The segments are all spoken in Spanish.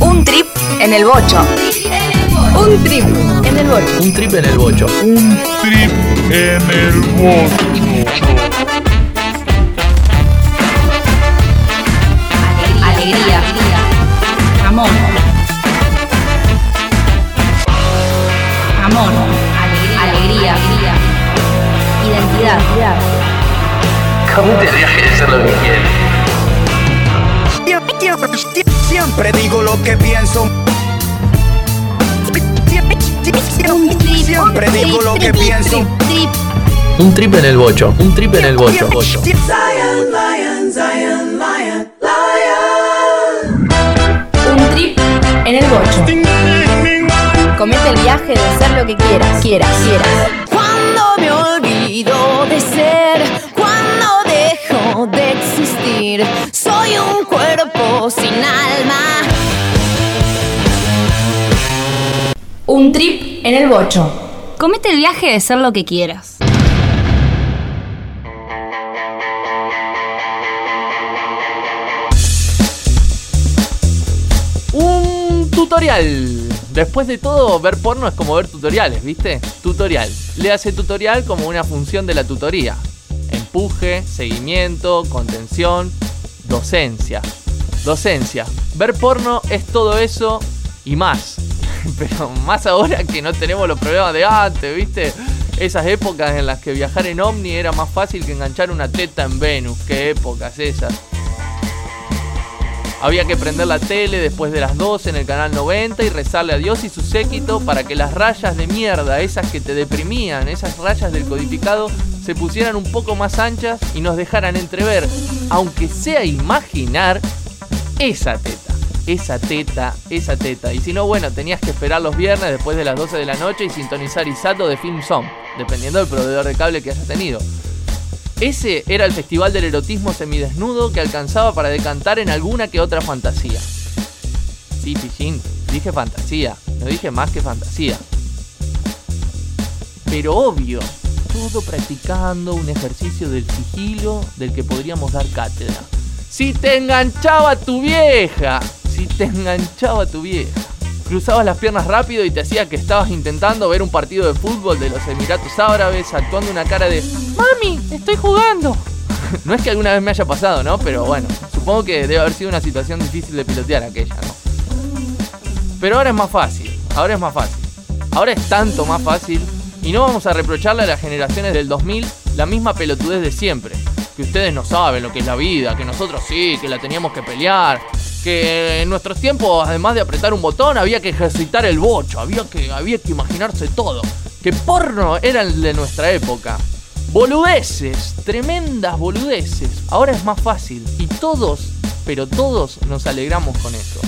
Un trip en el bocho. Un trip en el bocho. Un trip en el bocho. Un trip en el bocho. Alegría. Amor. Amor. Alegría. Identidad. Comete el viaje de ser lo que quieres. Siempre digo lo que pienso. Siempre digo lo que pienso. Un trip en el bocho. Un trip en el bocho. bocho. Un trip en el bocho. Comete el viaje de ser lo que quieras. Quieras, quieras. Cuando me olvido de ser, dejo de existir, soy un cuerpo sin alma. Un trip en el bocho. Comete el viaje de ser lo que quieras. Un tutorial. Después de todo, ver porno es como ver tutoriales, ¿viste? Tutorial. Le hace tutorial como una función de la tutoría. Empuje, seguimiento, contención, docencia. Docencia. Ver porno es todo eso y más. Pero más ahora que no tenemos los problemas de antes, ¿viste? Esas épocas en las que viajar en Omni era más fácil que enganchar una teta en Venus. ¿Qué épocas esas? Había que prender la tele después de las 12 en el canal 90 y rezarle a Dios y su séquito para que las rayas de mierda, esas que te deprimían, esas rayas del codificado, se pusieran un poco más anchas y nos dejaran entrever, aunque sea imaginar, esa teta. Esa teta, esa teta. Y si no, bueno, tenías que esperar los viernes después de las 12 de la noche y sintonizar Isato de Film Zone, dependiendo del proveedor de cable que hayas tenido. Ese era el festival del erotismo semidesnudo que alcanzaba para decantar en alguna que otra fantasía. Sí, Pichín, dije fantasía, no dije más que fantasía. Pero obvio, todo practicando un ejercicio del sigilo del que podríamos dar cátedra. Si te enganchaba tu vieja, si te enganchaba tu vieja. Cruzabas las piernas rápido y te hacía que estabas intentando ver un partido de fútbol de los Emiratos Árabes actuando una cara de ¡Mami, estoy jugando! no es que alguna vez me haya pasado, ¿no? Pero bueno, supongo que debe haber sido una situación difícil de pilotear aquella, ¿no? Pero ahora es más fácil, ahora es más fácil. Ahora es tanto más fácil y no vamos a reprocharle a las generaciones del 2000 la misma pelotudez de siempre. Que ustedes no saben lo que es la vida, que nosotros sí, que la teníamos que pelear, que en nuestros tiempos, además de apretar un botón, había que ejercitar el bocho, había que, había que imaginarse todo. Que porno era el de nuestra época. Boludeces, tremendas boludeces. Ahora es más fácil y todos, pero todos nos alegramos con eso.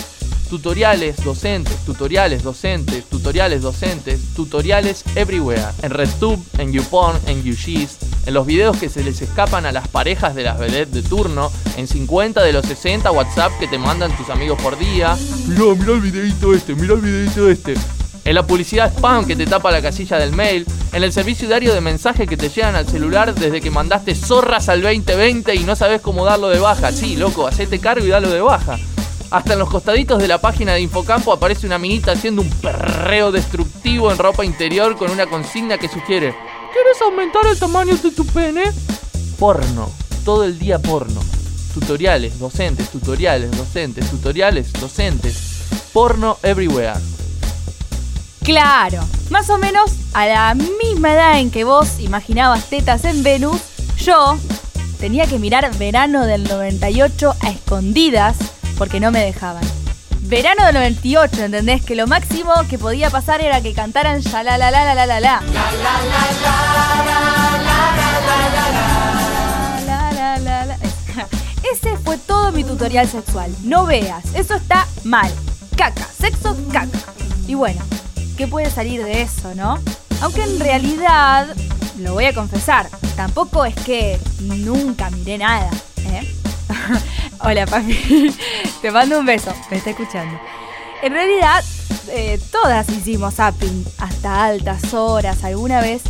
Tutoriales docentes, tutoriales docentes, tutoriales docentes, tutoriales everywhere. En RedTube, en YouPorn, en YouShees, en los videos que se les escapan a las parejas de las vedettes de turno, en 50 de los 60 WhatsApp que te mandan tus amigos por día. Mirá, mirá el videito este, mirá el videito este. En la publicidad spam que te tapa la casilla del mail, en el servicio diario de mensajes que te llegan al celular desde que mandaste zorras al 2020 y no sabes cómo darlo de baja. Sí, loco, hacete cargo y dalo de baja. Hasta en los costaditos de la página de Infocampo aparece una minita haciendo un perreo destructivo en ropa interior con una consigna que sugiere ¿Quieres aumentar el tamaño de tu pene? Porno, todo el día porno. Tutoriales, docentes, tutoriales, docentes, tutoriales, docentes. Porno everywhere. Claro, más o menos a la misma edad en que vos imaginabas tetas en Venus, yo tenía que mirar verano del 98 a escondidas porque no me dejaban. Verano del 98, ¿entendés? Que lo máximo que podía pasar era que cantaran ya la la la la la la la. Ese fue todo mi tutorial sexual. No veas, eso está mal. Caca, sexo, caca. Y bueno, ¿qué puede salir de eso, no? Aunque en realidad, lo voy a confesar, tampoco es que nunca miré nada, ¿eh? Hola, papi. Te mando un beso. Me está escuchando. En realidad, eh, todas hicimos zapping hasta altas horas alguna vez.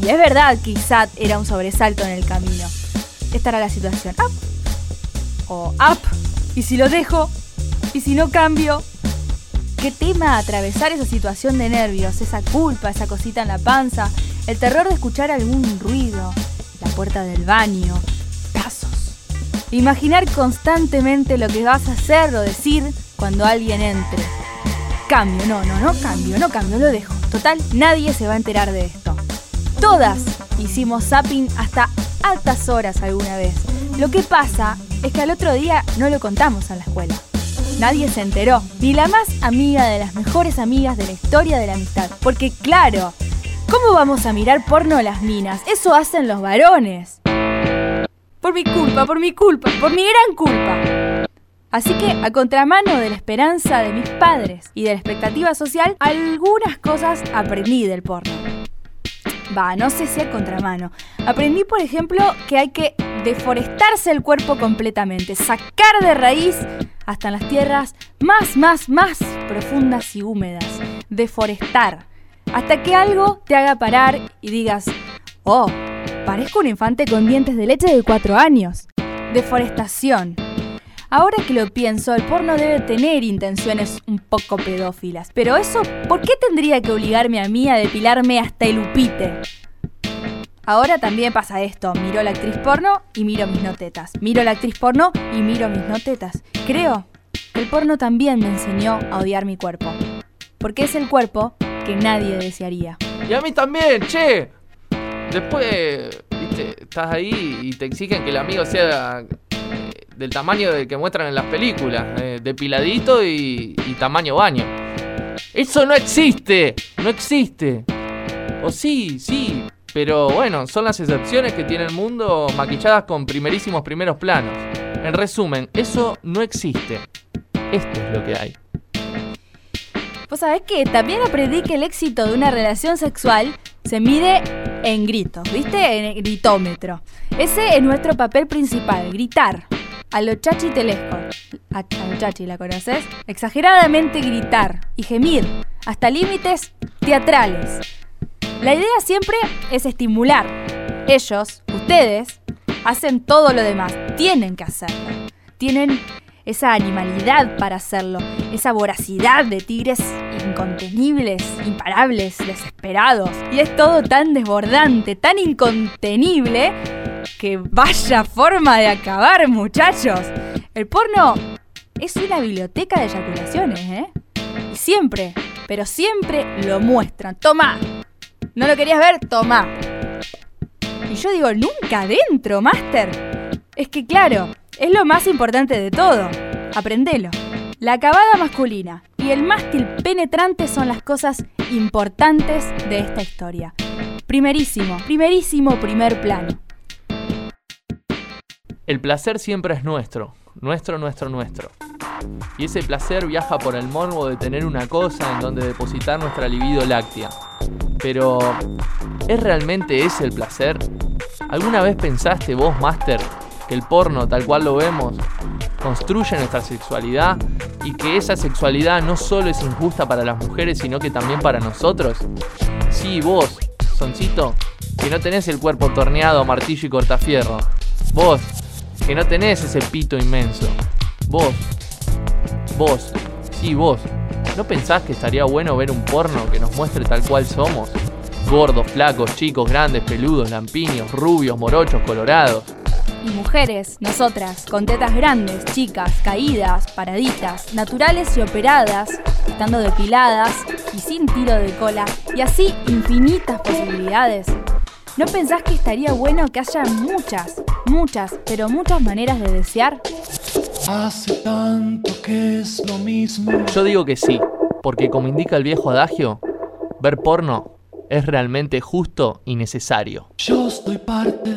Y es verdad que ISAT era un sobresalto en el camino. Esta era la situación. Up. O up. Y si lo dejo. Y si no cambio, ¿qué tema atravesar esa situación de nervios, esa culpa, esa cosita en la panza, el terror de escuchar algún ruido, la puerta del baño? Imaginar constantemente lo que vas a hacer o decir cuando alguien entre. Cambio, no, no, no cambio, no cambio, lo dejo. Total, nadie se va a enterar de esto. Todas hicimos zapping hasta altas horas alguna vez. Lo que pasa es que al otro día no lo contamos a la escuela. Nadie se enteró, ni la más amiga de las mejores amigas de la historia de la amistad. Porque claro, ¿cómo vamos a mirar porno a las minas? Eso hacen los varones. Por mi culpa, por mi culpa, por mi gran culpa. Así que, a contramano de la esperanza de mis padres y de la expectativa social, algunas cosas aprendí del porno. Va, no sé si a contramano. Aprendí, por ejemplo, que hay que deforestarse el cuerpo completamente, sacar de raíz hasta las tierras más, más, más profundas y húmedas. Deforestar. Hasta que algo te haga parar y digas, oh, parezco un infante con dientes de leche de cuatro años. Deforestación. Ahora que lo pienso, el porno debe tener intenciones un poco pedófilas. Pero eso, ¿por qué tendría que obligarme a mí a depilarme hasta el upite? Ahora también pasa esto, miro la actriz porno y miro mis notetas. Miro la actriz porno y miro mis notetas. Creo que el porno también me enseñó a odiar mi cuerpo. Porque es el cuerpo que nadie desearía. Y a mí también, che. Después, viste, estás ahí y te exigen que el amigo sea eh, del tamaño del que muestran en las películas, eh, depiladito y, y tamaño baño. Eso no existe, no existe. O sí, sí, pero bueno, son las excepciones que tiene el mundo maquilladas con primerísimos primeros planos. En resumen, eso no existe. Esto es lo que hay. Vos sabés que también aprendí que el éxito de una relación sexual se mide en gritos, ¿viste? En el gritómetro. Ese es nuestro papel principal, gritar. A lo chachi telesco. A, a lo chachi, ¿la conoces? Exageradamente gritar y gemir, hasta límites teatrales. La idea siempre es estimular. Ellos, ustedes, hacen todo lo demás. Tienen que hacerlo. Tienen esa animalidad para hacerlo, esa voracidad de tigres incontenibles, imparables, desesperados. Y es todo tan desbordante, tan incontenible, que vaya forma de acabar, muchachos. El porno es una biblioteca de eyaculaciones, ¿eh? Y siempre, pero siempre lo muestran. Toma, ¿no lo querías ver? Toma. Y yo digo, nunca adentro, Master. Es que claro, es lo más importante de todo. Aprendelo. La acabada masculina y el mástil penetrante son las cosas importantes de esta historia. Primerísimo, primerísimo primer plano. El placer siempre es nuestro, nuestro, nuestro, nuestro. Y ese placer viaja por el morbo de tener una cosa en donde depositar nuestra libido láctea. Pero, ¿es realmente ese el placer? ¿Alguna vez pensaste vos, Master, que el porno tal cual lo vemos construye nuestra sexualidad y que esa sexualidad no solo es injusta para las mujeres, sino que también para nosotros? Sí, vos, Soncito, que no tenés el cuerpo torneado martillo y cortafierro. Vos, que no tenés ese pito inmenso. Vos, vos, sí, vos. ¿No pensás que estaría bueno ver un porno que nos muestre tal cual somos? Gordos, flacos, chicos, grandes, peludos, lampiños, rubios, morochos, colorados. Y mujeres, nosotras, con tetas grandes, chicas, caídas, paraditas, naturales y operadas, estando depiladas y sin tiro de cola, y así infinitas posibilidades. ¿No pensás que estaría bueno que haya muchas, muchas, pero muchas maneras de desear? Hace tanto que es lo mismo. Yo digo que sí, porque como indica el viejo adagio, ver porno es realmente justo y necesario. Yo estoy parte.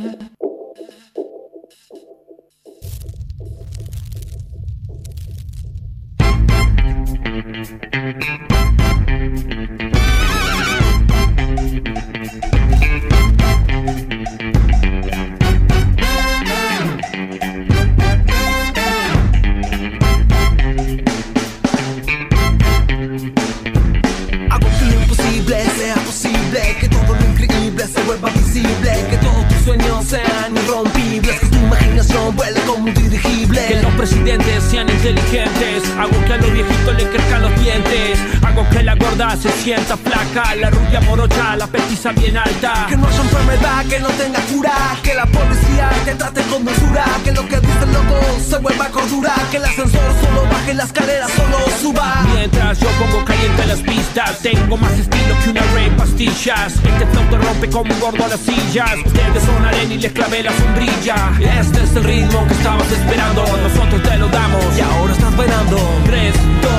Que todos tus sueños sean irrompibles, que tu imaginación como un dirigible. Que los presidentes sean inteligentes, Hago que a los viejitos le crezcan los dientes. Hago que la gorda se sienta flaca. La rubia morocha, la petiza bien alta. Que no haya enfermedad, que no tenga cura. Que la policía te trate con dulzura. Que lo que dice el loco se vuelva cordura. Que el ascensor solo baje, la escalera solo suba. Mientras yo pongo caliente las pistas, tengo más estilo que una rey pastillas. Este flow te rompe como un gordo a las sillas. Ustedes son arena y les clavé la sombrilla. Este es el ritmo que estabas esperando. Nosotros te lo damos. Y ahora estás bailando. 3, 2,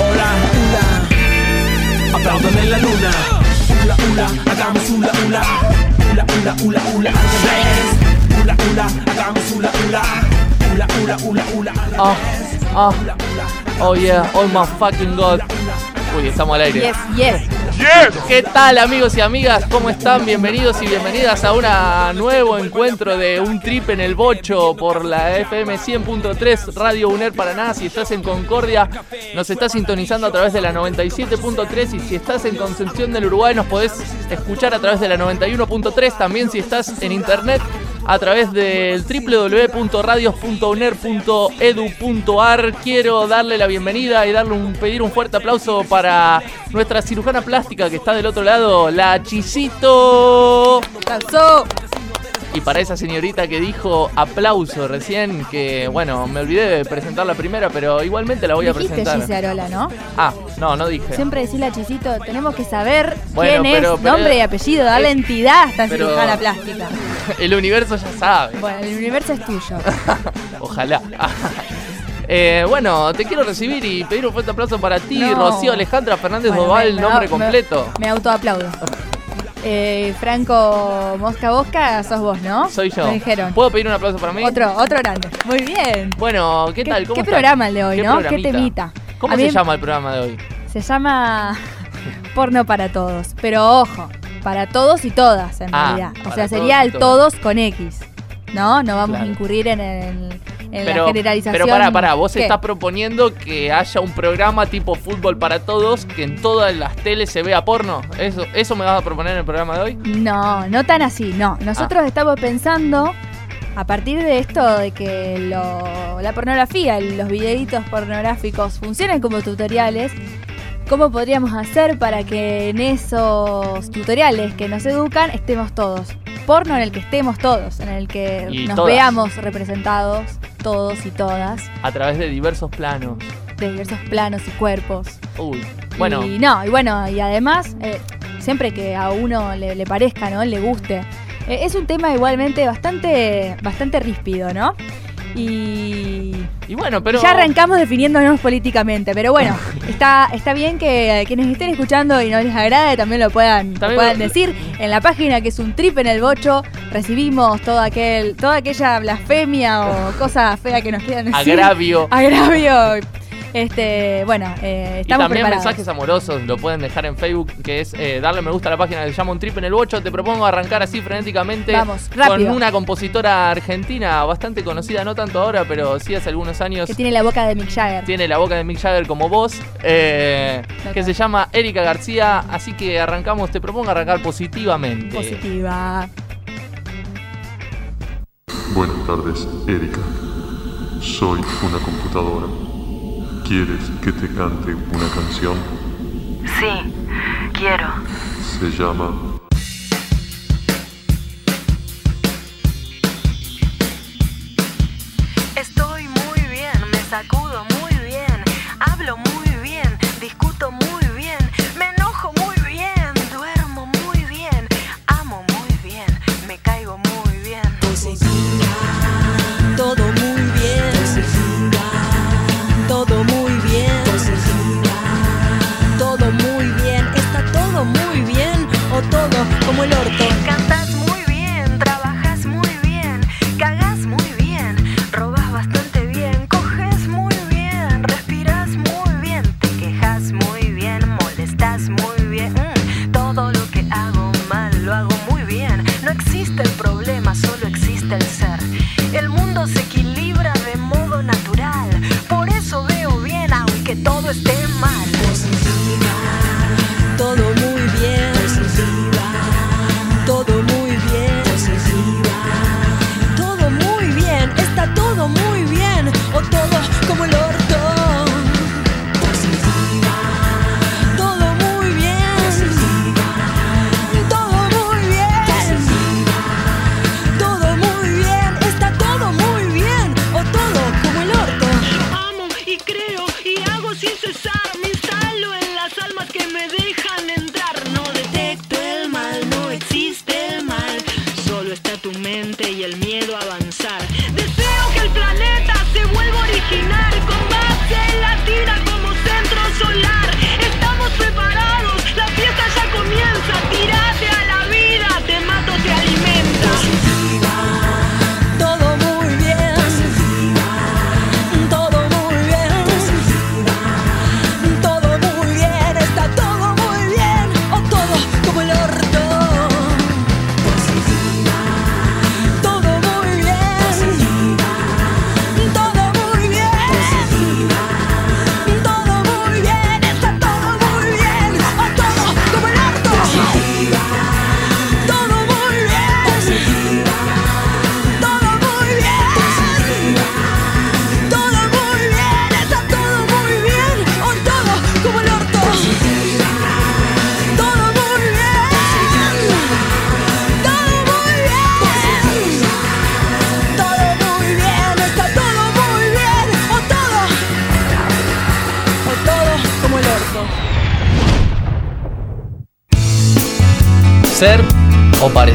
hola, hula. Aplaudan en la luna. Hula, hula, hagamos hula, hula. Hula, hula, hula, hula. Hula, hula, hagamos hula, hula. Hula, hula, hula, hula. Hula, hula, Oh yeah, oh my fucking god. Uy, estamos al aire. Yes, yes. ¿Qué tal amigos y amigas? ¿Cómo están? Bienvenidos y bienvenidas a un nuevo encuentro de un trip en el bocho por la FM 100.3 Radio UNER Paraná. Si estás en Concordia, nos estás sintonizando a través de la 97.3 y si estás en Concepción del Uruguay nos podés escuchar a través de la 91.3. También si estás en internet a través del www.radios.uner.edu.ar. Quiero darle la bienvenida y darle pedir un fuerte aplauso para nuestra cirujana plástica que está del otro lado, la Chisito. Y para esa señorita que dijo aplauso recién, que bueno, me olvidé de presentar la primera, pero igualmente la voy a Dijiste presentar. Gise Arola, ¿no? Ah, no, no dije. Siempre decirle a Chisito, tenemos que saber Bueno, quién pero- es, pero- nombre y apellido, darle es- entidad a esta pero- cirujana plástica. El universo ya sabe. Bueno, el universo es tuyo. Ojalá. Eh, bueno, te quiero recibir y pedir un fuerte aplauso para ti, No. Rocío Alejandra Fernández Bueno, Doval, me- me- nombre me- completo. Me autoaplaudo. Eh, Franco Mosca Bosca, sos vos, ¿no? Soy yo. Me dijeron. ¿Puedo pedir un aplauso para mí? Otro, otro grande. Muy bien. Bueno, ¿qué tal? ¿Cómo qué programa el de hoy, ¿Qué ¿no? Qué programita? temita. ¿Cómo A se mí- llama el programa de hoy? Se llama Porno para Todos. Pero ojo, para todos y todas, en Ah, realidad. O sea, sería el todos con X. ¿No? No vamos Claro. a incurrir en, el- en Pero, la generalización. pero pará, pará, vos ¿Qué? estás proponiendo que haya un programa tipo fútbol para todos, que en todas las teles se vea porno. ¿Eso, eso me vas a proponer en el programa de hoy? No, no tan así, no. Nosotros Ah. estamos pensando, a partir de esto de que lo- la pornografía, los videitos pornográficos funcionen como tutoriales, ¿cómo podríamos hacer para que en esos tutoriales que nos educan estemos todos? Porno en el que estemos todos, en el que Y nos todas. veamos representados todos y todas, A través de diversos planos. de diversos planos y cuerpos. Uy, bueno, Y no, y bueno, y además, eh, siempre que a uno le, le parezca, ¿no? Le guste. eh, es un tema igualmente bastante, bastante ríspido, ¿no? Y y bueno, pero... ya arrancamos definiéndonos políticamente, pero bueno, está, está bien que quienes estén escuchando y no les agrade también lo puedan, lo puedan lo- decir. En la página que es un trip en el bocho, recibimos todo aquel, toda aquella blasfemia o cosa fea que nos quieran decir. Agravio. Agravio. Este, bueno, eh, Y estamos también preparados. mensajes amorosos lo pueden dejar en Facebook, que es eh, darle me gusta a la página se llama Un Trip en el Bocho. Te propongo arrancar así frenéticamente Vamos, con rápido. una compositora argentina bastante conocida, no tanto ahora, pero sí hace algunos años. Que tiene la boca de Mick Jagger. Tiene la boca de Mick Jagger como voz, eh, que se llama Erika García. Así que arrancamos, te propongo arrancar positivamente. Positiva. Buenas tardes, Erika. Soy una computadora. ¿Quieres que te cante una canción? Sí, quiero. Se llama Estoy muy bien, me sacudo como el orto.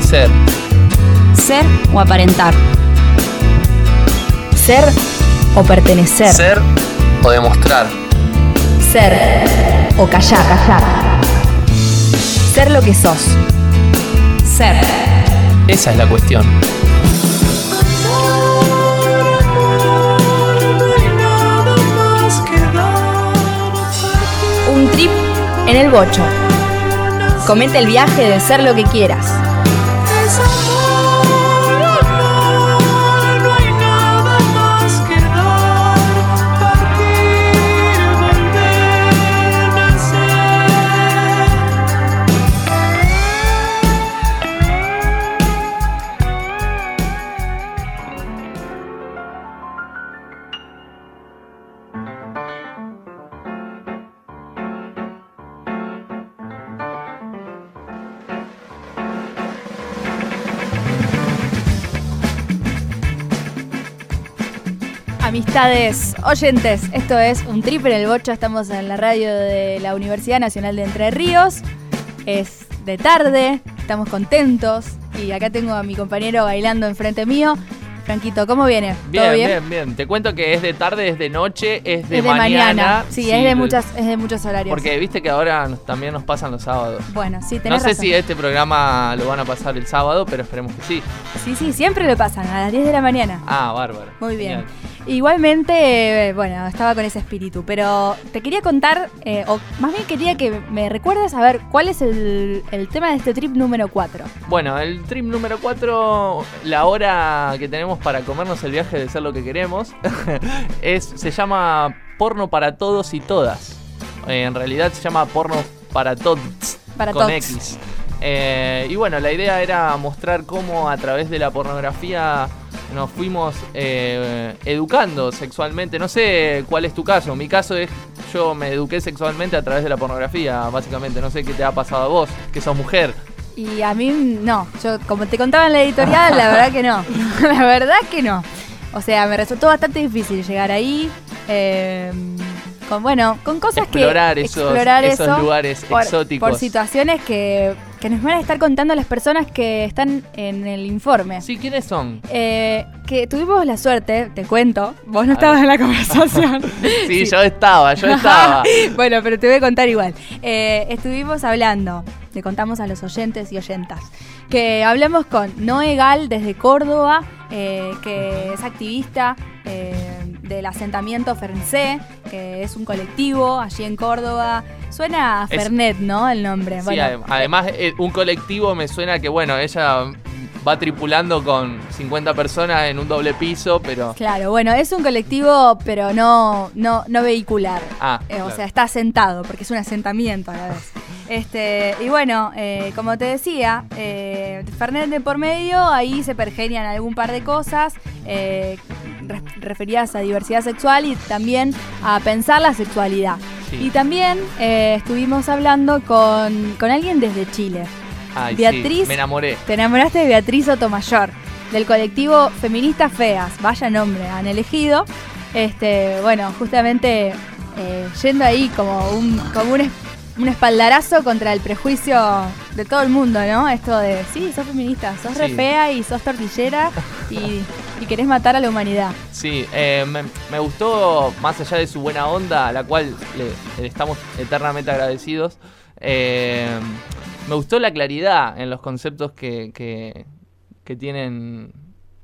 Parecer. Ser o aparentar. Ser o pertenecer. Ser o demostrar. Ser o callar. callar. Ser lo que sos. Ser. Esa es la cuestión. Un trip en el bocho. Comete el viaje de ser lo que quieras. Amistades, oyentes, esto es un trip en el bocho, estamos en la radio de la Universidad Nacional de Entre Ríos, es de tarde, estamos contentos y acá tengo a mi compañero bailando enfrente mío. Franquito, ¿cómo viene? Bien, ¿Todo bien, bien, Te cuento que es de tarde, es de noche, es de, es de mañana. Sí, es de muchas, es de muchos horarios. Porque viste que ahora también nos pasan los sábados. Bueno, sí, No sé razón. si este programa lo van a pasar el sábado, pero esperemos que sí. Sí, sí, siempre lo pasan, a las 10 de la mañana. Ah, bárbaro. Muy bien. Genial. Igualmente, eh, bueno, estaba con ese espíritu, pero te quería contar, eh, o más bien quería que me recuerdes a ver cuál es el, el tema de este trip número 4. Bueno, el trip número 4, la hora que tenemos para comernos el viaje de ser lo que queremos, es, se llama porno para todos y todas. Eh, en realidad se llama porno para todos Para con tots. X. Eh, y bueno, la idea era mostrar cómo a través de la pornografía nos fuimos eh, educando sexualmente. No sé cuál es tu caso. Mi caso es yo me eduqué sexualmente a través de la pornografía, básicamente. No sé qué te ha pasado a vos, que sos mujer. Y a mí no, yo como te contaba en la editorial, la verdad que no. la verdad que no. O sea, me resultó bastante difícil llegar ahí. eh, con, bueno, con cosas Explorar que... esos- explorar esos eso lugares por, exóticos. Por situaciones que, que nos van a estar contando las personas que están en el informe. Sí, ¿quiénes son? Eh, que tuvimos la suerte, te cuento, vos no A estabas ver. en la conversación. Sí, yo estaba, yo estaba. bueno, pero te voy a contar igual. Eh, estuvimos hablando, le contamos a los oyentes y oyentas, que hablamos con Noé Gal desde Córdoba, eh, que es activista eh, del asentamiento Ferncé, que es un colectivo allí en Córdoba. Suena a Es- Fernet, ¿no? El nombre. Sí, Bueno, además, eh, un colectivo me suena que, bueno, ella va tripulando con 50 personas en un doble piso, pero. Claro, bueno, es un colectivo, pero no, no, no vehicular. Ah, Eh, O sea, está asentado, porque es un asentamiento a la vez. Este, y bueno, eh, como te decía, eh, Fernet de por medio, ahí se pergenian algún par de cosas eh, re- referidas a diversidad sexual y también a pensar la sexualidad. Sí. Y también eh, estuvimos hablando con, con alguien desde Chile. Ay, sí, Beatriz- me enamoré. Te enamoraste de Beatriz Sotomayor, del colectivo Feministas Feas. Vaya nombre han elegido. Este, bueno, justamente eh, yendo ahí como un, como un, un espaldarazo contra el prejuicio de todo el mundo, ¿no? Esto de, sí, sos feminista, sos re Sí. fea y sos tortillera y, y querés matar a la humanidad. Sí, eh, me, me gustó, más allá de su buena onda, a la cual le, le estamos eternamente agradecidos, eh, me gustó la claridad en los conceptos que, que, que tienen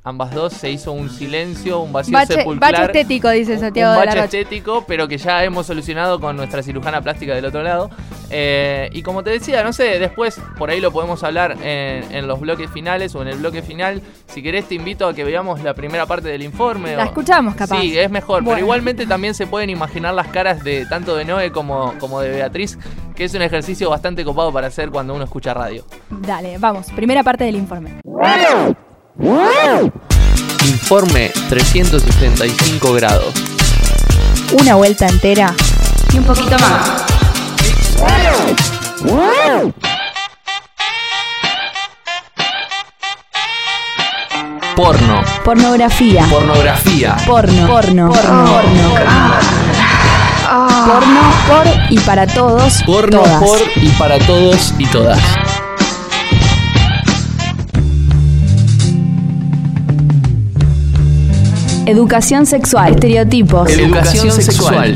ambas dos. Se hizo un silencio, un vacío Bache, sepulcrar. bache estético, dice Santiago un de la bache Rocha. estético, pero que ya hemos solucionado con nuestra cirujana plástica del otro lado. Eh, y como te decía, no sé, después por ahí lo podemos hablar en, en los bloques finales o en el bloque final. Si querés, te invito a que veamos la primera parte del informe. La o- escuchamos, capaz. Sí, es mejor, Bueno. pero igualmente también se pueden imaginar las caras de tanto de Noé como, como de Beatriz, que es un ejercicio bastante copado para hacer cuando uno escucha radio. Dale, vamos, primera parte del informe. Informe 365 grados. Una vuelta entera y un poquito más. Porno. Pornografía. Pornografía. Porno. Porno. Porno. Porno. Porno por y para todos. Porno todas. por y para todos y todas. Educación sexual. Estereotipos. Educación sexual.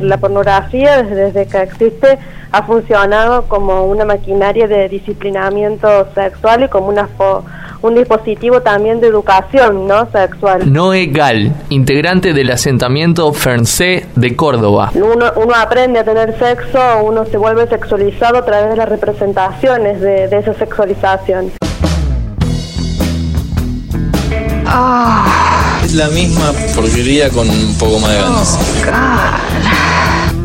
La pornografía desde, desde que existe ha funcionado como una maquinaria de disciplinamiento sexual y como una fo- un dispositivo también de educación no sexual. Noé Gal, integrante del asentamiento Ferncé de Córdoba. Uno, uno aprende a tener sexo, uno se vuelve sexualizado a través de las representaciones de, de esa sexualización. Es la misma porquería con un poco más de ganas.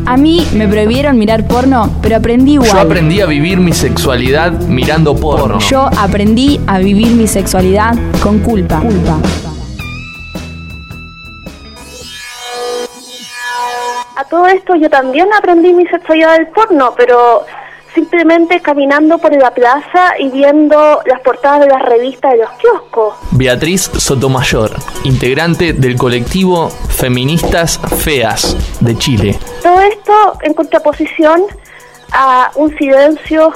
A mí me prohibieron mirar porno, pero aprendí igual. Yo aprendí a vivir mi sexualidad mirando porno. Yo aprendí a vivir mi sexualidad con culpa. Culpa. A todo esto yo también aprendí mi sexualidad del porno, pero simplemente caminando por la plaza y viendo las portadas de las revistas de los kioscos. Beatriz Sotomayor, integrante del colectivo Feministas Feas de Chile. Todo esto en contraposición a un silencio,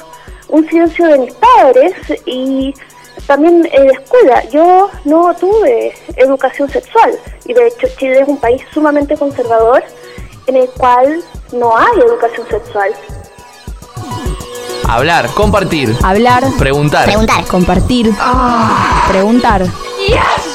un silencio de mis padres y también en la escuela. Yo no tuve educación sexual y de hecho Chile es un país sumamente conservador en el cual no hay educación sexual. Hablar, compartir, Hablar. preguntar, Compartir. Preguntar.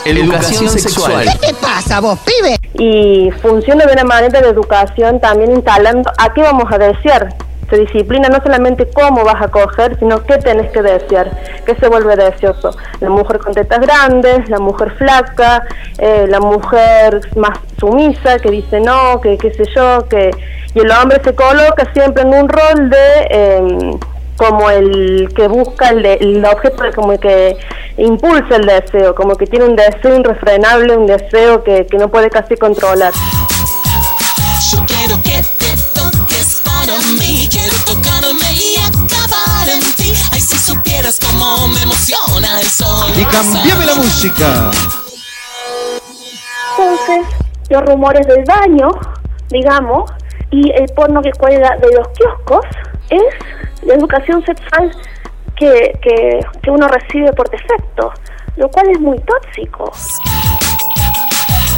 educación sexual. te pasa vos, pibe? Y funciona de una manera de educación también instalando a qué vamos a desear. Se disciplina no solamente cómo vas a coger, sino qué tenés que desear, qué se vuelve deseoso. La mujer con tetas grandes, la mujer flaca, eh, la mujer más sumisa que dice no, que qué sé yo, que y el hombre se coloca siempre en un rol de em, como el que busca el, de- el objeto como que impulsa el deseo, como que tiene un deseo irrefrenable, un deseo que, que no puede casi controlar. Yo quiero que te toques para mí, quiero tocarme y acabar en ti. Ay, si supieras cómo me emociona el sol. Y cambiame la música. Entonces, los rumores del baño, digamos, y el porno que cuelga de los kioscos es la educación sexual que, que, que uno recibe por defecto, lo cual es muy tóxico.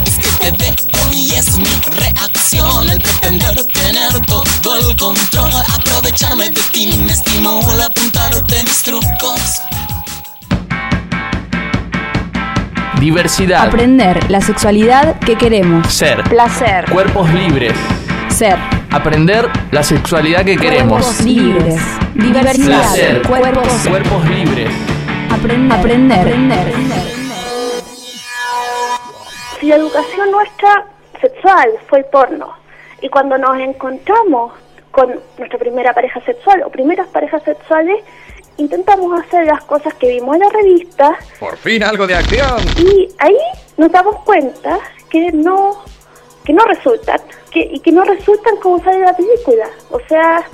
Es que te veo y es mi reacción el pretender tener todo el control. Aprovecharme de ti me estimula apuntarte mis trucos. Diversidad. Aprender la sexualidad que queremos. Ser. Placer. Cuerpos libres. Ser. Aprender la sexualidad que queremos. Cuerpos libres. Diversidad. Placer. Cuerpos. Cuerpos libres. Aprender. Aprender. Si la educación nuestra sexual fue el porno, y cuando nos encontramos con nuestra primera pareja sexual o primeras parejas sexuales, intentamos hacer las cosas que vimos en la revista Por fin algo de acción. y ahí nos damos cuenta que no que no resultan que, y que no resultan como sale la película o sea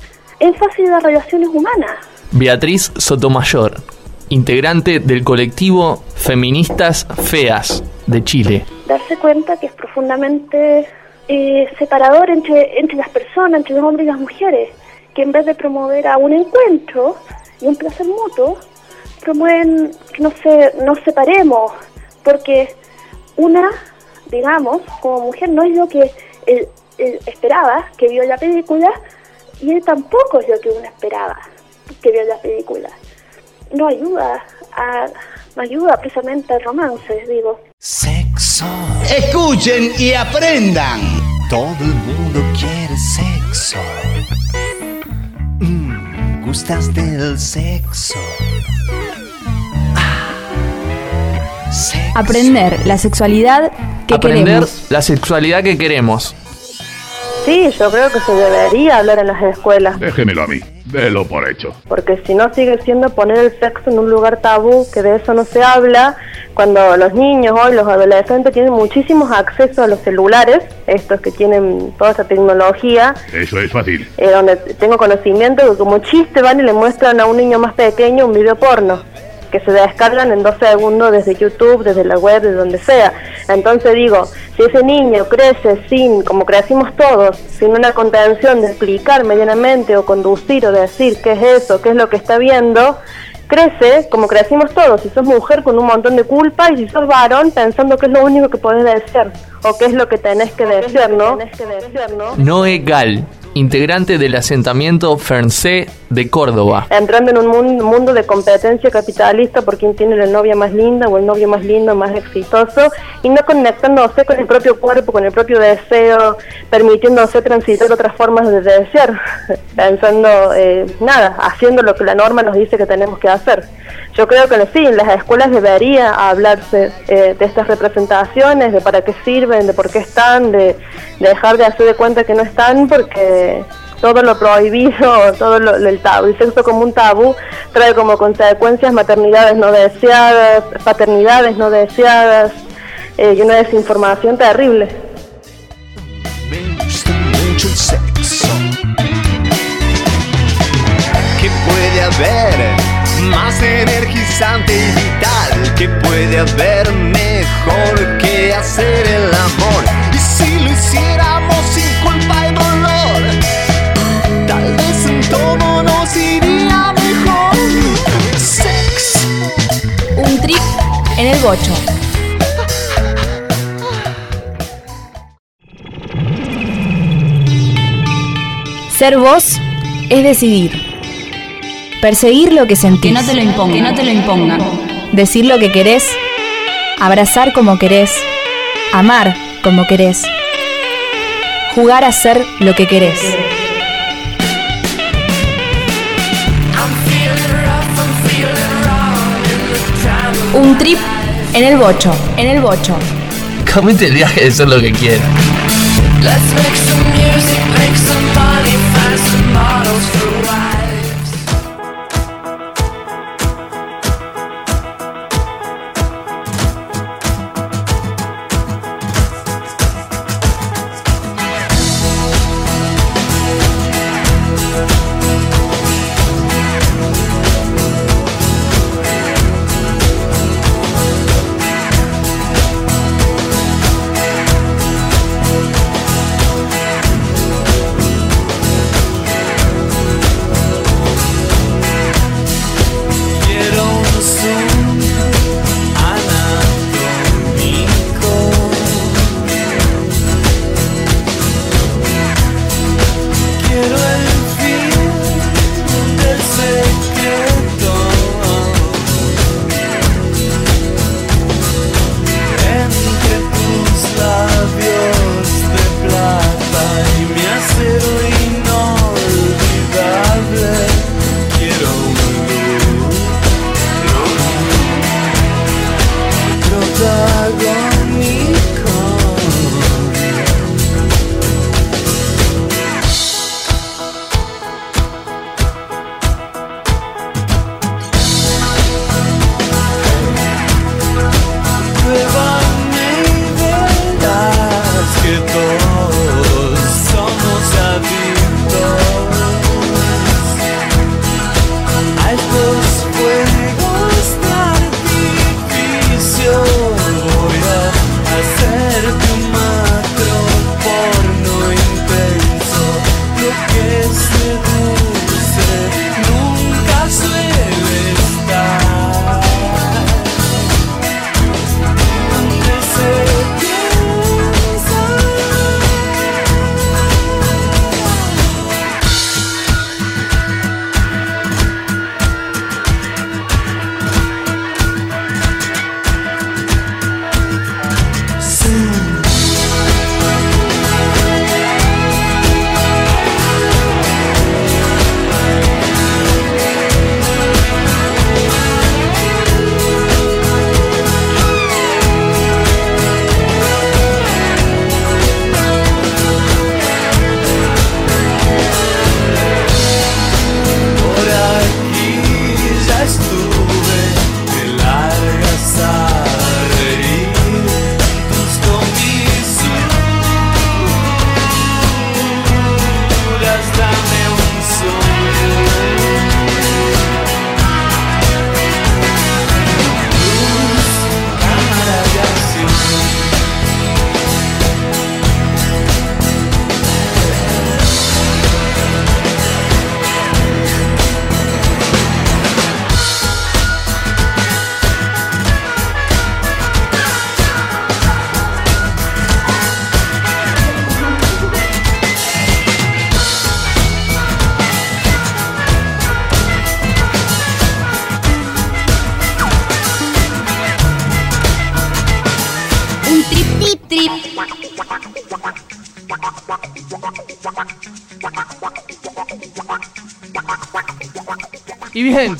énfasis de las relaciones humanas Beatriz Sotomayor, integrante del colectivo Feministas Feas de Chile. darse cuenta que es profundamente eh, separador entre, entre las personas, entre los hombres y las mujeres, que en vez de promover a un encuentro y un placer mutuo, promueven que no se, nos separemos, porque una, digamos, como mujer no es lo que él, él esperaba que vio la película y él tampoco es lo que uno esperaba que vio la película. No ayuda a, no ayuda precisamente al romance, digo. Sexo. Escuchen y aprendan. Todo el mundo quiere sexo. Mm, gustas del sexo. Aprender la sexualidad que Aprender queremos. la sexualidad que queremos. Sí, yo creo que se debería hablar en las escuelas, Déjemelo a mí. Délo por hecho. porque si no sigue siendo poner el sexo en un lugar tabú, que de eso no se habla, cuando los niños hoy, los adolescentes tienen muchísimos accesos a los celulares, estos que tienen toda esta tecnología, Eso es fácil. eh, donde tengo conocimiento que como chiste van y le muestran a un niño más pequeño un video porno que se descargan en dos segundos desde YouTube, desde la web, de donde sea. Entonces digo, si ese niño crece sin, como crecimos todos, sin una contención de explicar medianamente o conducir o decir qué es eso, qué es lo que está viendo, crece como crecimos todos. Si sos mujer con un montón de culpa y si sos varón pensando que es lo único que podés desear o qué es lo que tenés que desear, ¿no? Noé Gal, integrante del asentamiento Ferncé de Córdoba. entrando en un mun- mundo de competencia capitalista por quien tiene la novia más linda o el novio más lindo, más exitoso, y no conectándose con el propio cuerpo, con el propio deseo, permitiéndose transitar otras formas de desear, pensando, eh, nada, haciendo lo que la norma nos dice que tenemos que hacer. Yo creo que sí, en las escuelas debería hablarse eh, de estas representaciones, de para qué sirven, de por qué están, de, de dejar de hacer de cuenta que no están, porque todo lo prohibido, todo lo, el tabú, el sexo como un tabú trae como consecuencias maternidades no deseadas, paternidades no deseadas eh, y una desinformación terrible. ¿Qué puede haber más energizante y vital? ¿Qué puede haber mejor que hacer el amor? Ser vos es decidir. Perseguir lo que sentís. Que no te lo impongan. Que no te lo impongan. Decir lo que querés. Abrazar como querés. Amar como querés. Jugar a ser lo que querés. Un trip en el bocho. En el bocho. Comete el viaje de ser lo que quiera. Let's make some music, make some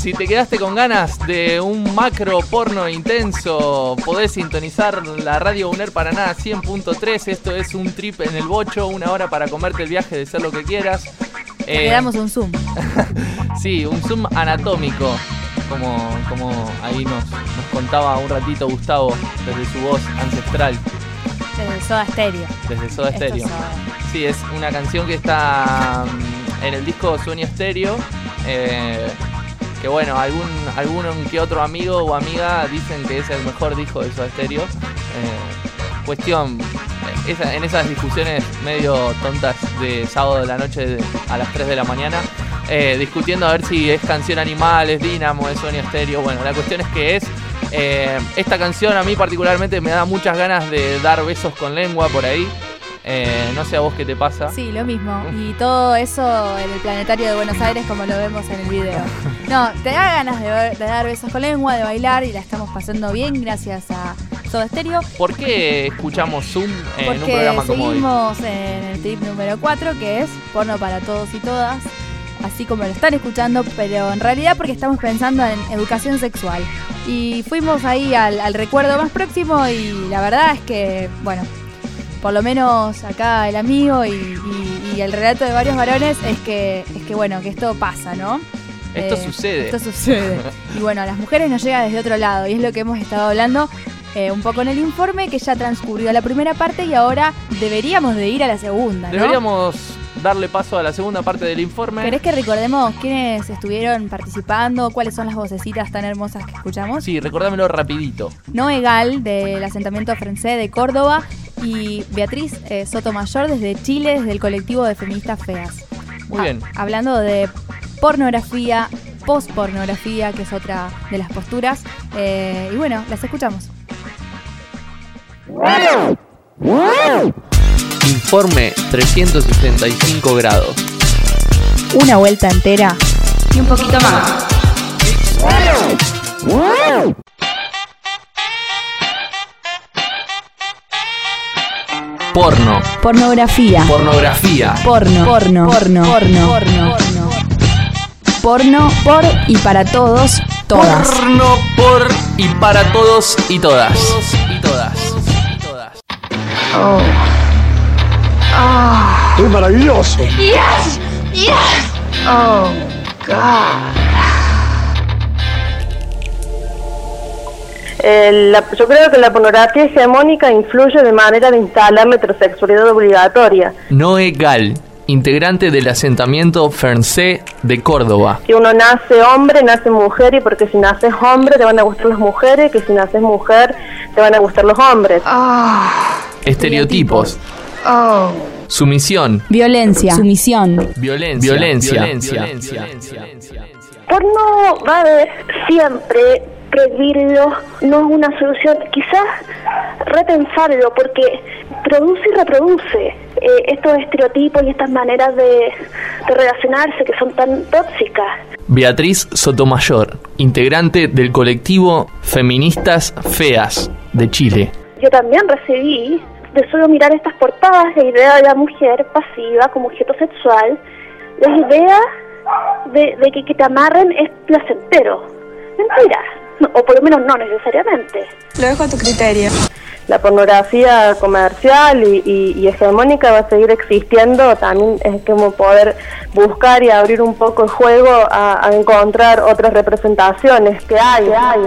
si te quedaste con ganas de un macro porno intenso, podés sintonizar la radio UNER Paraná 100.3. Esto es un trip en el bocho, una hora para comerte el viaje de ser lo que quieras. Le Eh, damos un zoom. Sí, un zoom anatómico, como, como ahí nos, nos contaba un ratito Gustavo desde su voz ancestral, Desde Soda Stereo. desde Soda Esto Stereo. Soda. Sí, es una canción que está mm, en el disco Sueño Stereo. eh, que bueno, algún, algún que otro amigo o amiga dicen que es el mejor disco de Soda Stereo. Eh, cuestión, esa- en esas discusiones medio tontas de sábado de la noche de- a las 3 de la mañana, eh, discutiendo a ver si es canción animal, es Dynamo, es Sonia Stereo. Bueno, la cuestión es que es. eh, esta canción a mí particularmente me da muchas ganas de dar besos con lengua por ahí. Eh, no sé a vos qué te pasa. Sí, lo mismo. Y todo eso en el planetario de Buenos Aires, como lo vemos en el video. No, te da ganas de, de dar besos con lengua, de bailar y la estamos pasando bien gracias a Soda Stereo. ¿Por qué escuchamos Zoom en un Porque programa como hoy? seguimos en el trip número 4, que es porno para todos y todas, así como lo están escuchando, pero en realidad porque estamos pensando en educación sexual. Y fuimos ahí al, al recuerdo más próximo y la verdad es que, bueno, por lo menos acá el amigo y, y- y el relato de varios varones es que, es que bueno, que esto pasa, ¿no? Esto Eh, sucede. Esto sucede. Y bueno, a las mujeres nos llega desde otro lado y es lo que hemos estado hablando eh, un poco en el informe que ya transcurrió la primera parte y ahora deberíamos de ir a la segunda, ¿no? Deberíamos darle paso a la segunda parte del informe. ¿Querés que recordemos quiénes estuvieron participando? ¿Cuáles son las vocecitas tan hermosas que escuchamos? Sí, recordámelo rapidito. Noé Gal del asentamiento francés de Córdoba y Beatriz eh, Sotomayor desde Chile, desde el colectivo de feministas feas. Muy Ah, bien. Hablando de pornografía, pospornografía, que es otra de las posturas. Eh, y bueno, las escuchamos. Informe 365 grados. Una vuelta entera y un poquito más. Porno. Pornografía. Pornografía. Porno. Porno. Porno. Porno. Porno. Porno por y para todos, todas. Porno por y para todos y todas. y todas. Oh. Oh. ¡Es maravilloso! Yes. Yes. Oh, God. Eh, la- yo creo que la pornografía hegemónica influye de manera de instalar la heterosexualidad obligatoria. Noé Gal, integrante del asentamiento Ferncé de Córdoba. Si uno nace hombre, nace mujer, y porque si naces hombre te van a gustar las mujeres, que si naces mujer te van a gustar los hombres. Estereotipos. Oh. Sumisión. Violencia. Sumisión. Violencia. Violencia. Porno va a haber siempre prohibirlo, no es una solución, quizás repensarlo porque produce y reproduce eh, estos estereotipos y estas maneras de, de relacionarse que son tan tóxicas. Beatriz Sotomayor, integrante del colectivo Feministas Feas de Chile. Yo también recibí de solo mirar estas portadas la idea de la mujer pasiva como objeto sexual, la idea de, de que que te amarren es placentero. Mentira, o por lo menos no necesariamente. Lo dejo a tu criterio. La pornografía comercial y, y- y hegemónica va a seguir existiendo. También es como poder buscar y abrir un poco el juego a, a encontrar otras representaciones que hay. Que hay.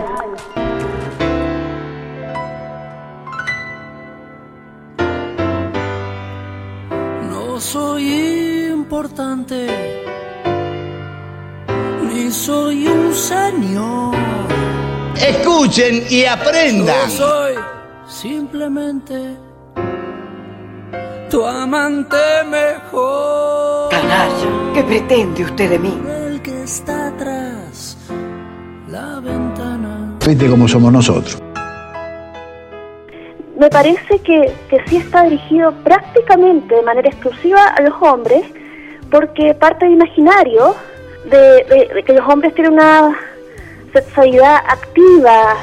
No soy importante, ni soy un señor. Escuchen y aprendan. Yo soy simplemente tu amante mejor. Canalla, ¿qué pretende usted de mí? El que está atrás la ventana. Viste cómo somos nosotros. Me parece que, que sí está dirigido prácticamente de manera exclusiva a los hombres, porque parte del imaginario de, de- de que los hombres tienen una sexualidad activa,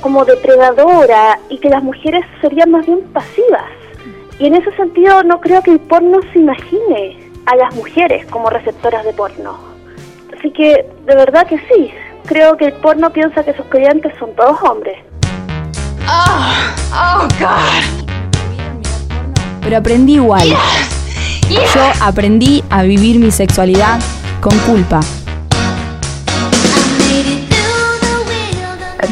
como depredadora, y que las mujeres serían más bien pasivas. Y en ese sentido no creo que el porno se imagine a las mujeres como receptoras de porno. Así que de verdad que sí, creo que el porno piensa que sus clientes son todos hombres. Oh, God. Pero aprendí igual. Yo aprendí a vivir mi sexualidad con culpa.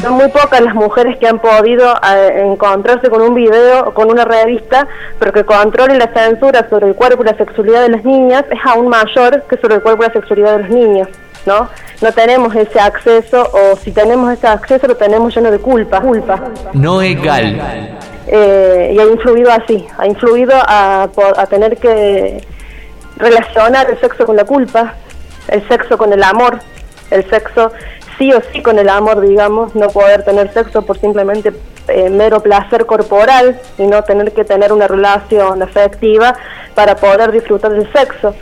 Son muy pocas las mujeres que han podido eh, encontrarse con un video o con una revista, pero que el control y la censura sobre el cuerpo y la sexualidad de las niñas es aún mayor que sobre el cuerpo y la sexualidad de los niños, ¿no? No tenemos ese acceso, o si tenemos ese acceso lo tenemos lleno de culpa, culpa. No es gal. Eh, y ha influido así, ha influido a, a tener que relacionar el sexo con la culpa, el sexo con el amor, el sexo sí o sí con el amor, digamos, no poder tener sexo por simplemente eh, mero placer corporal y no tener que tener una relación afectiva para poder disfrutar del sexo,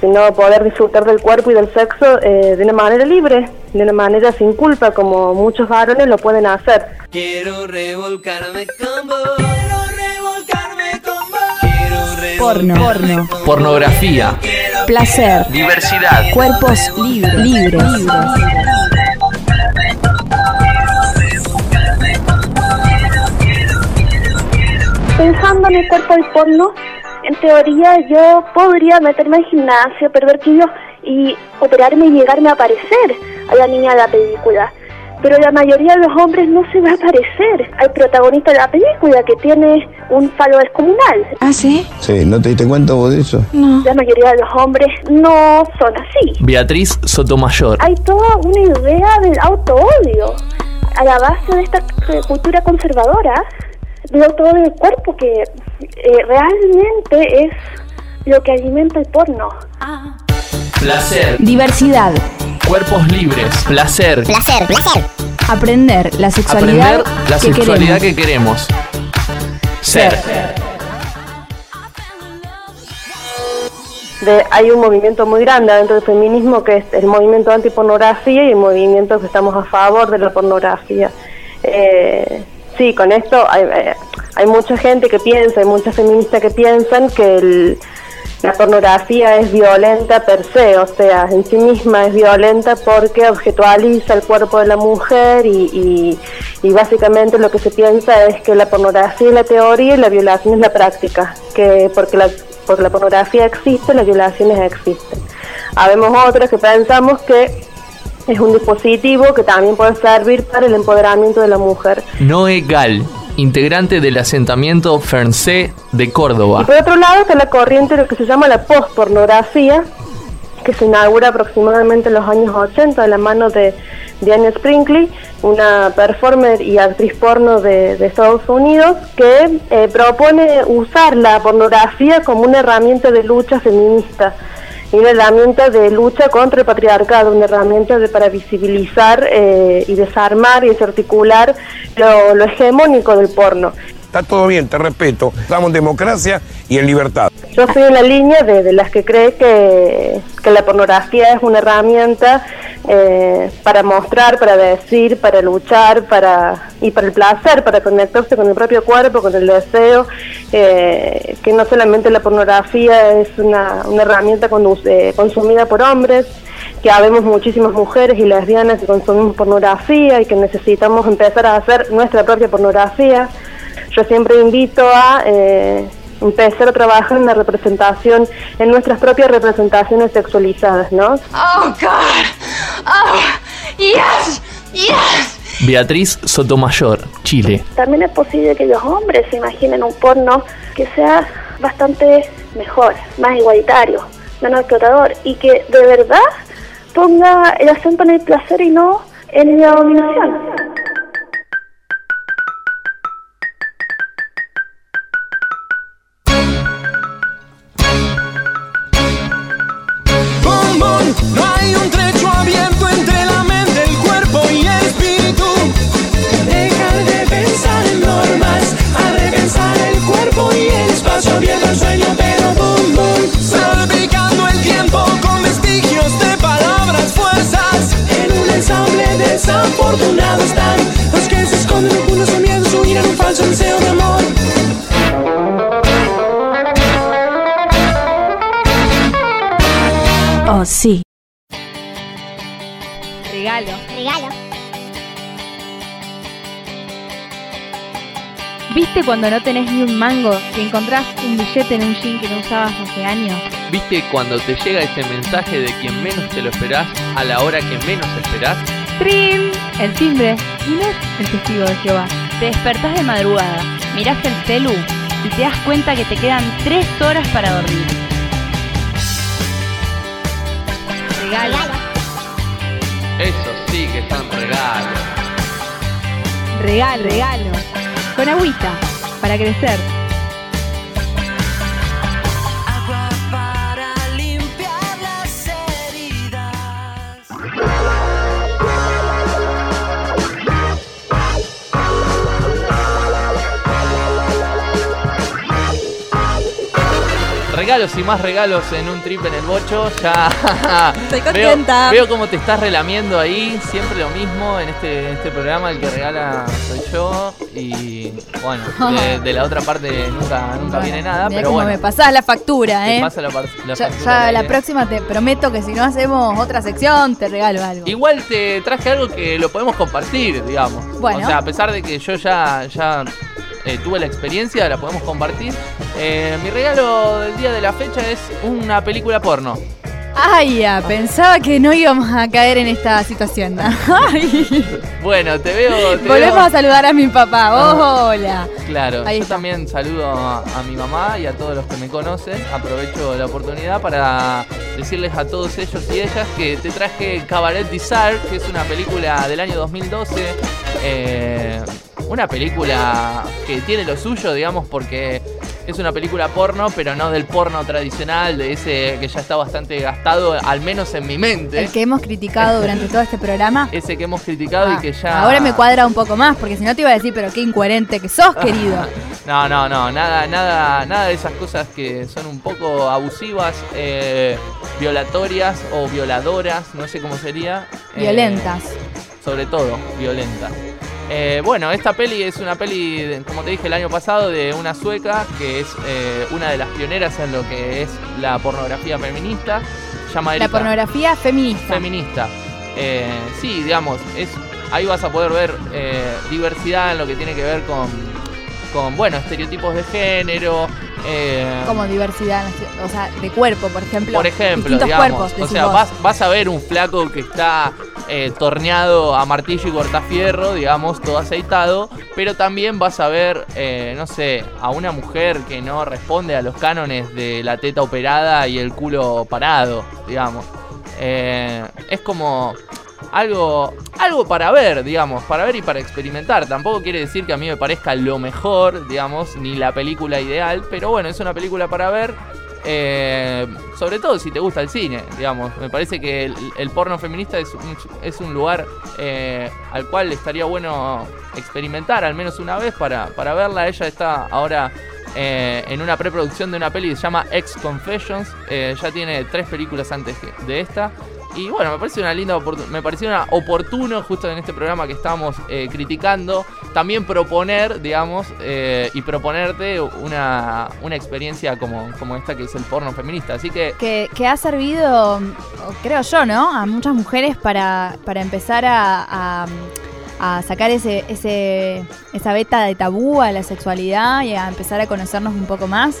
sino poder disfrutar del cuerpo y del sexo eh, de una manera libre, de una manera sin culpa, como muchos varones lo pueden hacer. Quiero revolcarme con vos. Quiero revolcarme con vos. Quiero Porno. Porno. Pornografía. Placer. Diversidad. Cuerpos libres. libres. Pensando en el cuerpo del porno, en teoría yo podría meterme al gimnasio, perder kilos y operarme y llegarme a parecer a la niña de la película. Pero la mayoría de los hombres no se va a parecer al protagonista de la película que tiene un falo descomunal. ¿Ah, sí? Sí, ¿no te diste cuenta vos de eso? La mayoría de los hombres no son así. Beatriz Sotomayor. Hay toda una idea del auto-odio a la base de esta cultura conservadora del auto-odio del cuerpo que eh, realmente es lo que alimenta el porno. Placer. Diversidad. Cuerpos libres. Placer. Placer. Placer. Aprender la sexualidad, Aprender la que sexualidad queremos. que queremos. Ser. de- hay un movimiento muy grande dentro del feminismo que es el movimiento antipornografía y el movimiento que estamos a favor de la pornografía. Eh, sí, con esto hay, eh, hay mucha gente que piensa, hay muchas feministas que piensan que la pornografía es violenta per se, o sea, en sí misma es violenta porque objetualiza el cuerpo de la mujer y, básicamente lo que se piensa es que la pornografía es la teoría y la violación es la práctica, que porque la, la pornografía existe, las violaciones existen. Habemos otras que pensamos que es un dispositivo que también puede servir para el empoderamiento de la mujer. Noé Gal, integrante del asentamiento Ferncé de Y Córdoba. por otro lado está la corriente de lo que se llama la postpornografía, que se inaugura aproximadamente en los años 80 de la mano de Diane Sprinkley, una performer y actriz porno de, de Estados Unidos, que eh, propone usar la pornografía como una herramienta de lucha feminista y una herramienta de lucha contra el patriarcado, una herramienta de, para visibilizar eh, y desarmar y desarticular lo, lo hegemónico del porno. Está todo bien, te respeto. Estamos en democracia y en libertad. Yo soy en la línea de, las que cree que, que la pornografía es una herramienta eh, para mostrar, para decir, para luchar, para y para el placer, para conectarse con el propio cuerpo, con el deseo, eh, que no solamente la pornografía es una, una herramienta eh, consumida por hombres, que habemos muchísimas mujeres y lesbianas que consumimos pornografía y que necesitamos empezar a hacer nuestra propia pornografía. Yo siempre invito a eh, empezar a trabajar en la representación, en nuestras propias representaciones sexualizadas, ¿no? Oh, God. Oh, yes, yes. Beatriz Sotomayor, Chile. También es posible que los hombres se imaginen un porno que sea bastante mejor, más igualitario, menos explotador y que de verdad ponga el acento en el placer y no en la dominación. ¿Viste cuando no tenés ni un mango y encontrás un billete en un jean que no usabas hace años? ¿Viste cuando te llega ese mensaje de quien menos te lo esperás a la hora que menos esperás? ¡Trin! El timbre. ¿Quién es el testigo de Jehová? Te despertás de madrugada, mirás el celu y te das cuenta que te quedan tres horas para dormir. Regalo. Eso sí que son regalos. Regalo. Regalo. Con agüita, para crecer. Regalos y más regalos en un trip en el bocho. Ya Estoy contenta. veo cómo te estás relamiendo ahí. Siempre lo mismo en este, en este programa. El que regala soy yo. Y bueno, de, de la otra parte nunca, nunca viene nada. Pero bueno, me pasás la factura, ¿eh? pasa la, la Ya, factura ya la aire. próxima te prometo que si no hacemos otra sección, te regalo algo. Igual te traje algo que lo podemos compartir, digamos. Bueno. O sea, a pesar de que yo ya, ya eh, tuve la experiencia, la podemos compartir. Eh, mi regalo del día de la fecha es una película porno. Ay, ya, pensaba que no íbamos a caer en esta situación. Ay. Bueno, te veo. Te Volvemos veo- a saludar a mi papá. Hola. Claro, Ahí yo está. también saludo a, a mi mamá y a todos los que me conocen. Aprovecho la oportunidad para decirles a todos ellos y ellas que te traje Cabaret Desire, que es una película del año 2012. eh, una película que tiene lo suyo, digamos, porque es una película porno, pero no del porno tradicional, de ese que ya está bastante gastado, al menos en mi mente. El que hemos criticado durante todo este programa. Ese que hemos criticado y que ya. Ahora me cuadra un poco más, porque si no te iba a decir, pero qué incoherente que sos, querido. No, no, no, nada, nada, nada de esas cosas que son un poco abusivas, eh, violatorias o violadoras, no sé cómo sería. eh, Violentas. sobre todo, violentas. Eh, bueno, esta peli es una peli, como te dije el año pasado, de una sueca que es eh, una de las pioneras en lo que es la pornografía feminista. Llama La pornografía feminista. feminista. Eh, sí, digamos, es ahí vas a poder ver eh, diversidad en lo que tiene que ver con, con bueno, estereotipos de género. eh, Como diversidad, o sea, de cuerpo, por ejemplo. por ejemplo, digamos, cuerpos. o sea, vas, vas a ver un flaco que está eh, torneado a martillo y cortafierro, digamos, todo aceitado, pero también vas a ver, eh, no sé, a una mujer que no responde a los cánones de la teta operada y el culo parado, digamos. Es como algo, algo para ver, digamos, para ver y para experimentar. Tampoco quiere decir que a mí me parezca lo mejor, digamos, ni la película ideal, pero bueno, es una película para ver. eh, sobre todo si te gusta el cine, digamos. Me parece que el, porno feminista es un, lugar eh, al cual estaría bueno experimentar al menos una vez para, para verla. Ella está ahora eh, en una preproducción de una peli que se llama Ex Confessions. Ya tiene tres películas antes de esta. Y bueno, me parece una linda me pareció una oportuno justo en este programa que estamos eh, criticando, también proponer, digamos, eh, y proponerte una, una experiencia como, como esta que es el porno feminista. Así que que, que ha servido, creo yo, ¿no? A muchas mujeres para, para empezar a, a- a sacar ese, ese, esa beta de tabú a la sexualidad y a empezar a conocernos un poco más.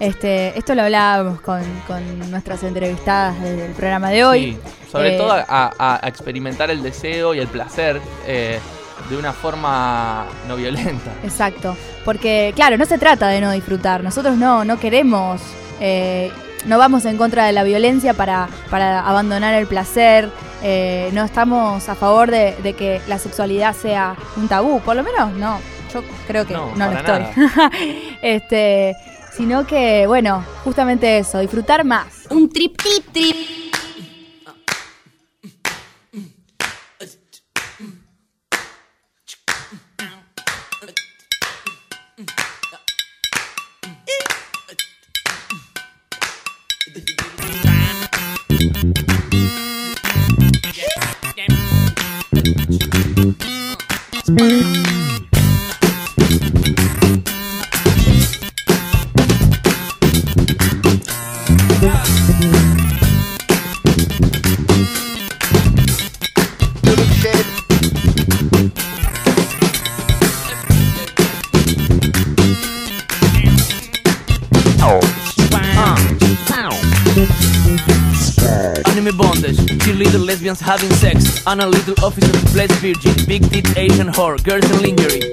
Este, esto lo hablábamos con, con nuestras entrevistadas desde el programa de hoy. Sí, sobre Eh, todo a, experimentar el deseo y el placer eh, de una forma no violenta. Exacto, porque claro, no se trata de no disfrutar, nosotros no, no queremos, eh, no vamos en contra de la violencia para, para abandonar el placer, eh, no estamos a favor de, de que la sexualidad sea un tabú, por lo menos no, yo creo que No, no, lo estoy. este, sino que, bueno, justamente eso, disfrutar más. Un trip, trip. And a little officer who plays virgin, big tit Asian whore, girls and lingerie.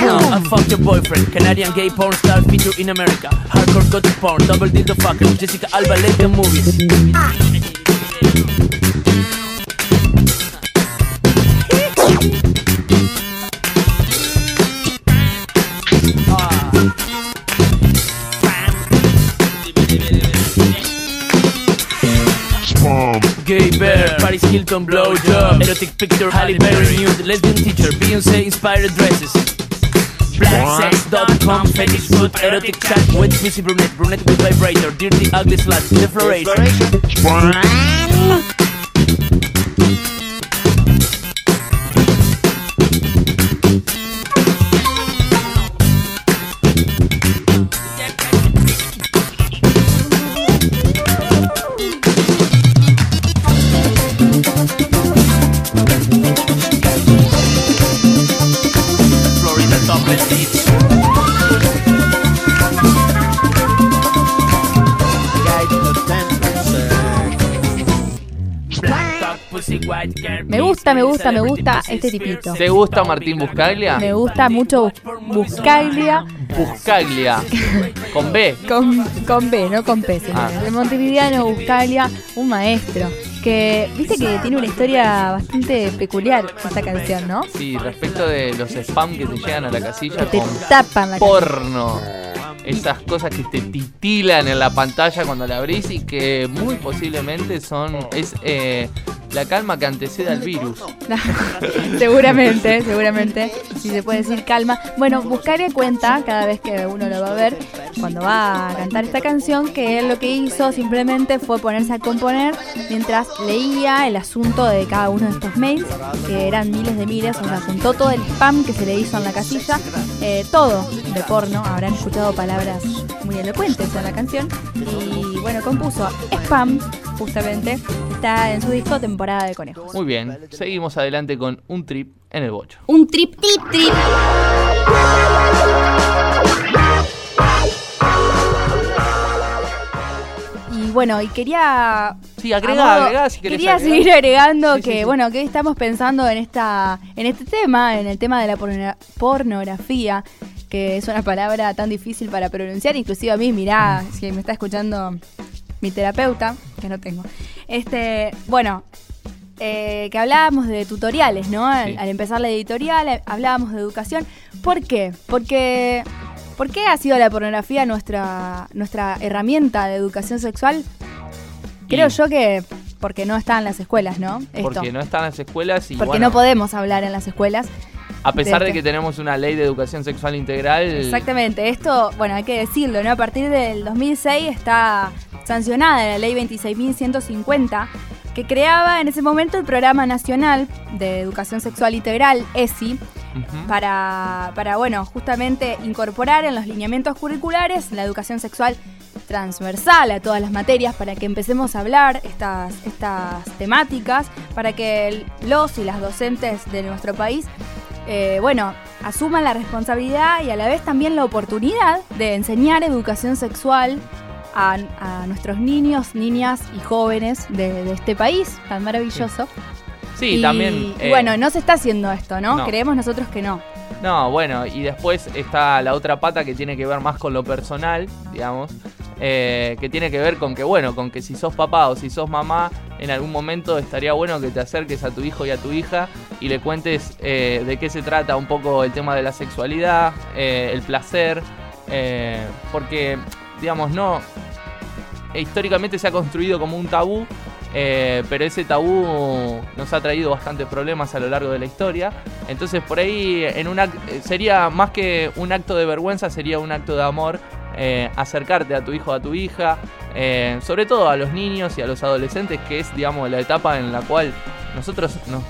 No, I fuck your boyfriend, Canadian gay porn star feature in America, hardcore gothic porn, double dildo fucker, Jessica Alba lesbian movies. Paris Hilton blowjob, erotic picture, Halle Berry nude, lesbian teacher, Beyonce inspired dresses. Blacksex.com, fetish food, erotic chat, wet pussy brunette, brunette with vibrator, dirty ugly slut, defloration. Me gusta, me gusta, me gusta este tipito. ¿Te gusta Martín Buscaglia? Me gusta mucho Bus- Buscaglia Buscaglia. Con B. con, con B, no con P, señores. Ah. De Montevideano Buscaglia, un maestro. Que, viste que tiene una historia bastante peculiar esta canción, ¿no? Sí, respecto de los spam que te llegan a la casilla Que te con tapan la porno. Esas cosas que te titilan en la pantalla cuando la abrís y que muy posiblemente son es eh, la calma que antecede al virus. seguramente, seguramente. Si se puede decir calma. Bueno, Buscaria cuenta, cada vez que uno lo va a ver, cuando va a cantar esta canción, que él lo que hizo simplemente fue ponerse a componer mientras leía el asunto de cada uno de estos mails, que eran miles de miles, o sea, juntó todo el spam que se le hizo en la casilla, eh, todo de porno, habrán escuchado palabras muy elocuentes en la canción, bueno, compuso Spam, justamente, está en su disco Temporada de Conejos. Muy bien, seguimos adelante con un trip en el bocho. Un trip, trip, trip. Y bueno, y quería. Sí, agrega, modo- agrega si Quería agregar. seguir agregando Sí, que, sí, sí. bueno, que hoy estamos pensando en esta, en este tema, en el tema de la porno- pornografía, que es una palabra tan difícil para pronunciar, inclusive a mí, mirá, si me está escuchando mi terapeuta, que no tengo. Este, bueno, eh, que hablábamos de tutoriales, ¿no? Al, Sí. al empezar la editorial, eh, hablábamos de educación. ¿Por qué? Porque, ¿por qué ha sido la pornografía nuestra, nuestra herramienta de educación sexual? Creo Y- yo que porque no está en las escuelas, ¿no? Esto. Porque no están las escuelas y Porque bueno, no podemos hablar en las escuelas. A pesar de que tenemos una ley de educación sexual integral, Exactamente, esto, bueno, hay que decirlo, ¿no? A partir del 2006 está sancionada la ley 26.150, que creaba en ese momento el Programa Nacional de Educación Sexual Integral, ESI, para, para, bueno, justamente incorporar en los lineamientos curriculares la educación sexual transversal a todas las materias para que empecemos a hablar estas, estas temáticas, para que los y las docentes de nuestro país, eh, bueno, asuman la responsabilidad y a la vez también la oportunidad de enseñar educación sexual a, a nuestros niños, niñas y jóvenes de, de este país tan maravilloso. Sí, Y- también, y eh, bueno, no se está haciendo esto, ¿no? no. Creemos nosotros que no. No, bueno, y después está la otra pata que tiene que ver más con lo personal, digamos, eh, que tiene que ver con que, bueno, con que si sos papá o si sos mamá, en algún momento estaría bueno que te acerques a tu hijo y a tu hija y le cuentes eh, de qué se trata un poco el tema de la sexualidad, eh, el placer, porque, digamos, no, históricamente se ha construido como un tabú, pero ese tabú nos ha traído bastantes problemas a lo largo de la historia. Entonces por ahí en sería más que un acto de vergüenza, sería un acto de amor eh, acercarte a tu hijo o a tu hija, eh, sobre todo a los niños y a los adolescentes, que es digamos la etapa en la cual nosotros nos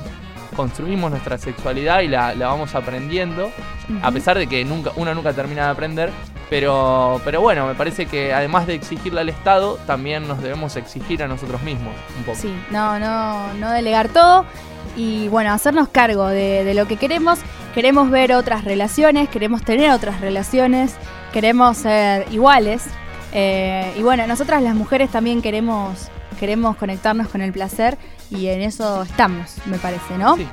construimos nuestra sexualidad y la, la vamos aprendiendo, a pesar de que nunca, uno nunca termina de aprender. Pero, pero bueno, me parece que además de exigirle al Estado, también nos debemos exigir a nosotros mismos un poco. Sí, no, no, no delegar todo y bueno, hacernos cargo de, de lo que queremos. Queremos ver otras relaciones, queremos tener otras relaciones, queremos ser iguales. eh, y bueno, nosotras las mujeres también queremos, queremos conectarnos con el placer y en eso estamos, me parece, ¿no? Sí.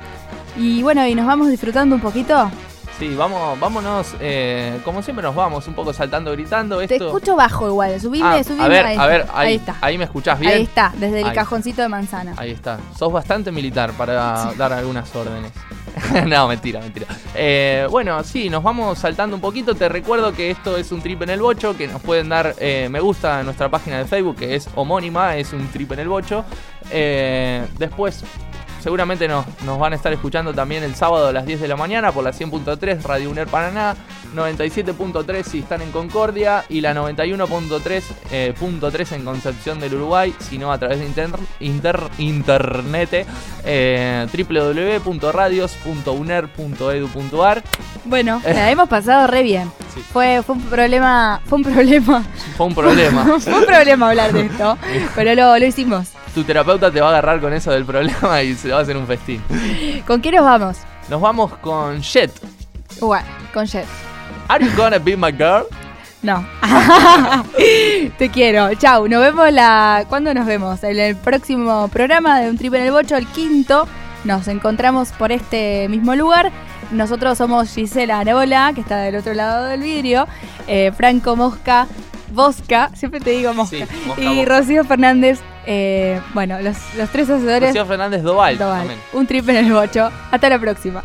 Y bueno, y nos vamos disfrutando un poquito. Sí, vamos, vámonos, eh, como siempre nos vamos, un poco saltando, gritando. Te Esto... escucho bajo igual, subime, Ah, subime. a ver, ahí, a ver, ahí, ahí está. ahí me escuchás bien. Ahí está, desde el Ahí. cajoncito de manzana. Ahí está. Sos bastante militar para dar algunas órdenes. no, mentira, mentira. Eh, bueno, sí, nos vamos saltando un poquito. Te recuerdo que esto es un trip en el bocho, que nos pueden dar eh, me gusta en nuestra página de Facebook, que es homónima, es un trip en el bocho. Eh, después, seguramente nos, nos van a estar escuchando también el sábado a las 10 de la mañana por la 100.3 Radio UNER Paraná, 97.3 si están en Concordia y la 91.3 eh, en Concepción del Uruguay, sino a través de inter- inter- internet eh, www.radios.uner.edu.ar. Bueno, la hemos pasado re bien. Sí. Fue, fue un problema, fue un problema. Fue un problema. fue un problema hablar de esto, pero lo, lo hicimos. Tu terapeuta te va a agarrar con eso del problema y se va a hacer un festín. ¿Con qué nos vamos? Nos vamos con Jet. Bueno, con Jet. Are you gonna be my girl? No. Te quiero. Chau. Nos vemos la. ¿Cuándo nos vemos? En el próximo programa de Un Trip en el Bocho, el quinto. Nos encontramos por este mismo lugar. Nosotros somos Gisela Arola, que está del otro lado del vidrio. eh, Franco Mosca, Bosca, siempre te digo Mosca. Sí, Mosca, y. Rocío Fernández. Eh, bueno, los, los tres hacedores. Rocío Fernández Doval. Doval. Un trip en el bocho. Hasta la próxima.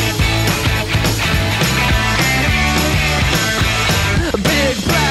They black.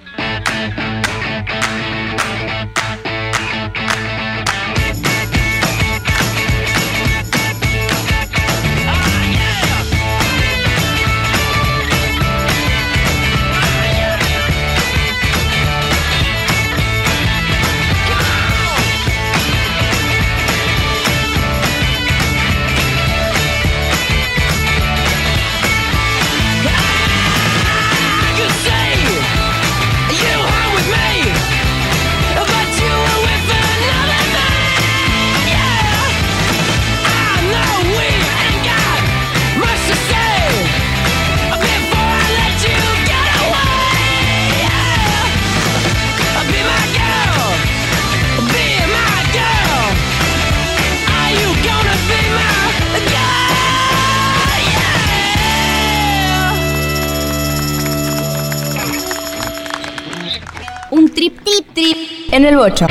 En el bocho.